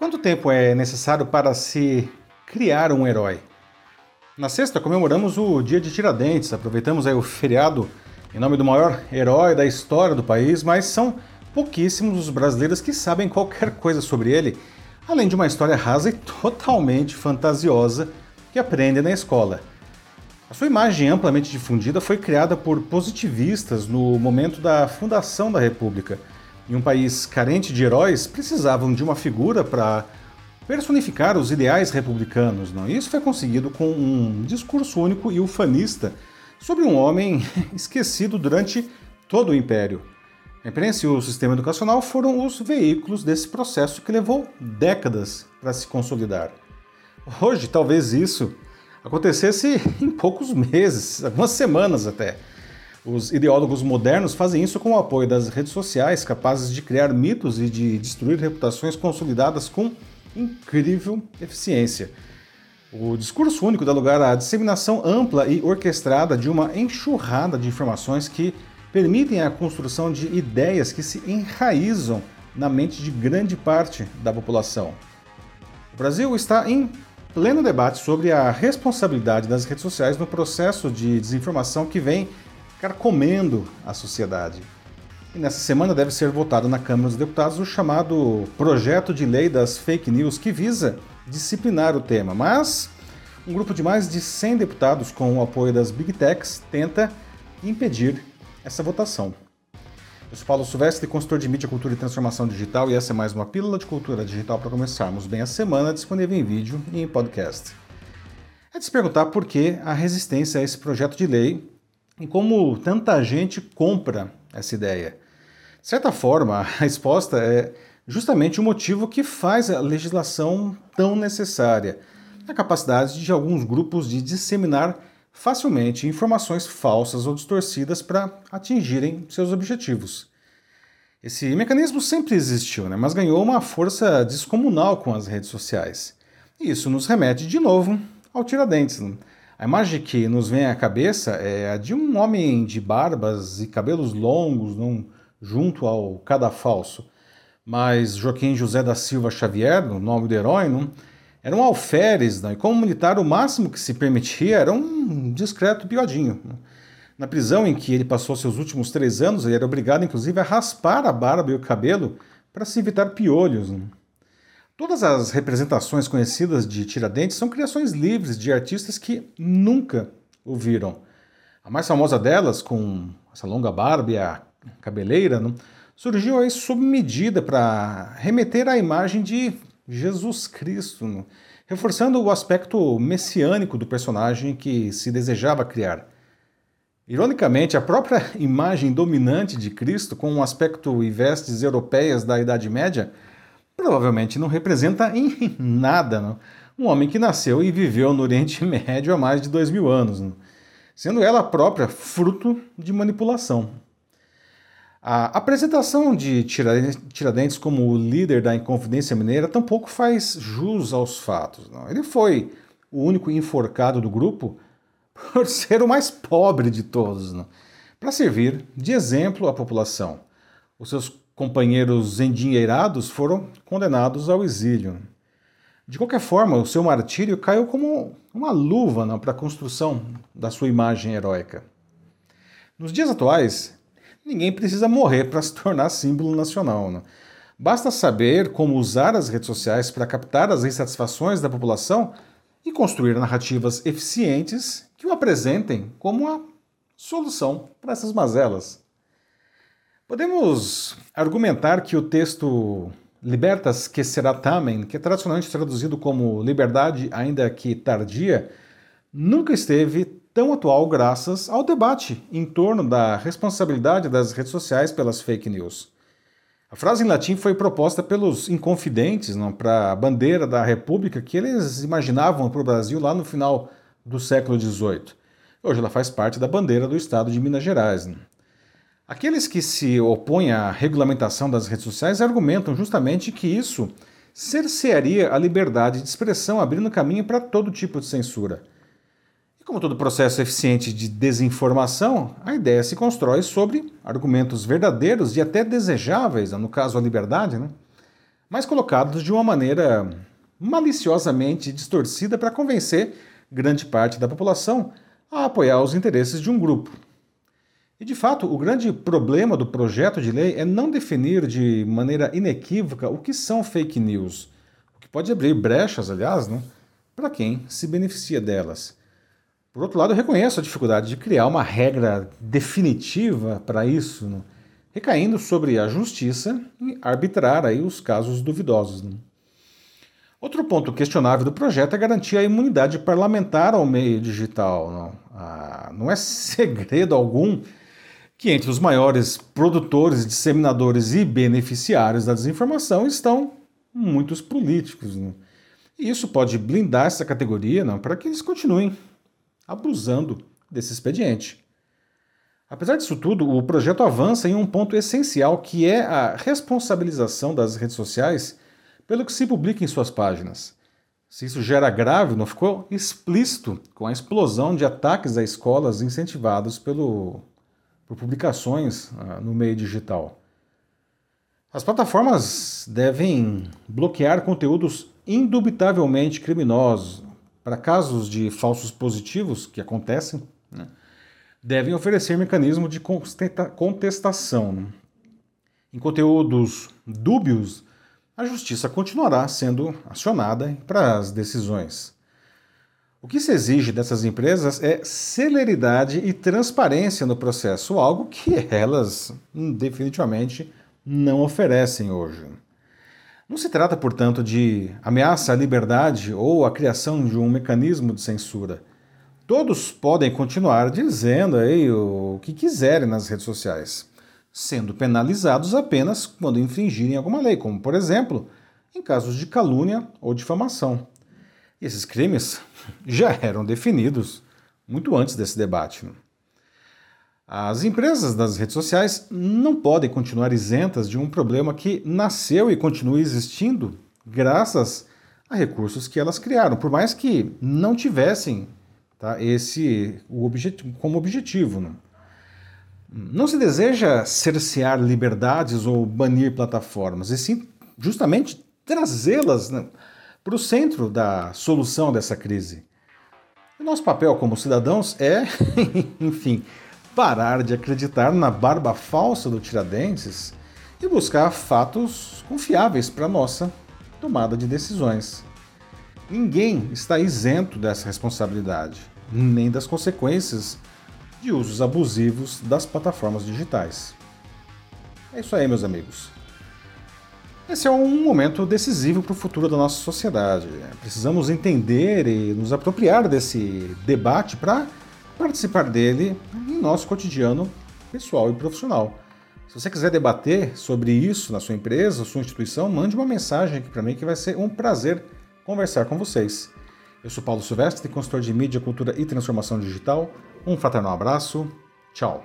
Quanto tempo é necessário para se criar um herói? Na sexta comemoramos o Dia de Tiradentes, aproveitamos aí o feriado em nome do maior herói da história do país, mas são pouquíssimos os brasileiros que sabem qualquer coisa sobre ele, além de uma história rasa e totalmente fantasiosa que aprendem na escola. A sua imagem amplamente difundida foi criada por positivistas no momento da fundação da República. Em um país carente de heróis, precisavam de uma figura para personificar os ideais republicanos. Não? Isso foi conseguido com um discurso único e ufanista sobre um homem esquecido durante todo o Império. A imprensa e o sistema educacional foram os veículos desse processo que levou décadas para se consolidar. Hoje, talvez isso acontecesse em poucos meses, algumas semanas até. Os ideólogos modernos fazem isso com o apoio das redes sociais, capazes de criar mitos e de destruir reputações consolidadas com incrível eficiência. O discurso único dá lugar à disseminação ampla e orquestrada de uma enxurrada de informações que permitem a construção de ideias que se enraizam na mente de grande parte da população. O Brasil está em pleno debate sobre a responsabilidade das redes sociais no processo de desinformação que vem carcomendo a sociedade. E nessa semana deve ser votado na Câmara dos Deputados o chamado Projeto de Lei das Fake News, que visa disciplinar o tema. Mas um grupo de mais de 100 deputados, com o apoio das Big Techs, tenta impedir essa votação. Eu sou Paulo Silvestre, consultor de mídia, cultura e transformação digital, e essa é mais uma pílula de cultura digital para começarmos bem a semana, disponível em vídeo e em podcast. É de se perguntar por que a resistência a esse projeto de lei e como tanta gente compra essa ideia. De certa forma, a resposta é justamente o motivo que faz a legislação tão necessária: a capacidade de alguns grupos de disseminar facilmente informações falsas ou distorcidas para atingirem seus objetivos. Esse mecanismo sempre existiu, né? mas ganhou uma força descomunal com as redes sociais. E isso nos remete de novo ao Tiradentes. Né? A imagem que nos vem à cabeça é a de um homem de barbas e cabelos longos num, junto ao cadafalso. Mas Joaquim José da Silva Xavier, o nome do herói, não, era um alferes, não? e como militar o máximo que se permitia era um discreto bigodinho. Na prisão em que ele passou seus últimos três anos, ele era obrigado inclusive a raspar a barba e o cabelo para se evitar piolhos. Não? Todas as representações conhecidas de Tiradentes são criações livres de artistas que nunca o viram. A mais famosa delas, com essa longa barba e a cabeleira, não, surgiu aí sob medida para remeter à imagem de Jesus Cristo, não, reforçando o aspecto messiânico do personagem que se desejava criar. Ironicamente, a própria imagem dominante de Cristo, com um aspecto e vestes europeias da Idade Média, provavelmente não representa em nada não? um homem que nasceu e viveu no Oriente Médio há mais de dois mil anos, não? sendo ela própria fruto de manipulação. A apresentação de Tiradentes como o líder da Inconfidência Mineira tampouco faz jus aos fatos. Não. Ele foi o único enforcado do grupo por ser o mais pobre de todos, para servir de exemplo à população. Os seus companheiros endinheirados foram condenados ao exílio. De qualquer forma, o seu martírio caiu como uma luva para a construção da sua imagem heróica. Nos dias atuais, ninguém precisa morrer para se tornar símbolo nacional. Né? Basta saber como usar as redes sociais para captar as insatisfações da população e construir narrativas eficientes que o apresentem como a solução para essas mazelas. Podemos argumentar que o texto Libertas que será tamen, que é tradicionalmente traduzido como liberdade ainda que tardia, nunca esteve tão atual graças ao debate em torno da responsabilidade das redes sociais pelas fake news. A frase em latim foi proposta pelos inconfidentes para a bandeira da República que eles imaginavam para o Brasil lá no final do século XVIII. Hoje ela faz parte da bandeira do estado de Minas Gerais. Né? Aqueles que se opõem à regulamentação das redes sociais argumentam justamente que isso cercearia a liberdade de expressão, abrindo caminho para todo tipo de censura. E como todo processo eficiente de desinformação, a ideia se constrói sobre argumentos verdadeiros e até desejáveis, no caso a liberdade, né? mas colocados de uma maneira maliciosamente distorcida para convencer grande parte da população a apoiar os interesses de um grupo. E de fato, o grande problema do projeto de lei é não definir de maneira inequívoca o que são fake news, o que pode abrir brechas, aliás, né, para quem se beneficia delas. Por outro lado, eu reconheço a dificuldade de criar uma regra definitiva para isso, né, recaindo sobre a justiça e arbitrar aí os casos duvidosos. Né. Outro ponto questionável do projeto é garantir a imunidade parlamentar ao meio digital. Não, ah, não é segredo algum que entre os maiores produtores, disseminadores e beneficiários da desinformação estão muitos políticos. Né? E isso pode blindar essa categoria não, para que eles continuem abusando desse expediente. Apesar disso tudo, o projeto avança em um ponto essencial que é a responsabilização das redes sociais pelo que se publica em suas páginas. Se isso gera grave, não ficou explícito com a explosão de ataques a escolas incentivados pelo, por publicações uh, no meio digital. As plataformas devem bloquear conteúdos indubitavelmente criminosos, para casos de falsos positivos que acontecem, né, devem oferecer mecanismo de contestação. Né. Em conteúdos dúbios, a justiça continuará sendo acionada para as decisões. O que se exige dessas empresas é celeridade e transparência no processo, algo que elas hum, definitivamente não oferecem hoje. Não se trata, portanto, de ameaça à liberdade ou a criação de um mecanismo de censura. Todos podem continuar dizendo aí o que quiserem nas redes sociais, sendo penalizados apenas quando infringirem alguma lei, como, por exemplo, em casos de calúnia ou difamação. E esses crimes já eram definidos muito antes desse debate. As empresas das redes sociais não podem continuar isentas de um problema que nasceu e continua existindo graças a recursos que elas criaram, por mais que não tivessem tá, esse o objetivo, como objetivo. Né? Não se deseja cercear liberdades ou banir plataformas, e sim justamente trazê-las né, para o centro da solução dessa crise. O nosso papel como cidadãos é, enfim, parar de acreditar na barba falsa do Tiradentes e buscar fatos confiáveis para nossa tomada de decisões. Ninguém está isento dessa responsabilidade, nem das consequências de usos abusivos das plataformas digitais. É isso aí, meus amigos. Esse é um momento decisivo para o futuro da nossa sociedade. Precisamos entender e nos apropriar desse debate para participar dele em nosso cotidiano pessoal e profissional. Se você quiser debater sobre isso na sua empresa, sua instituição, mande uma mensagem aqui para mim que vai ser um prazer conversar com vocês. Eu sou Paulo Silvestre, consultor de mídia, cultura e transformação digital. Um fraternal abraço. Tchau.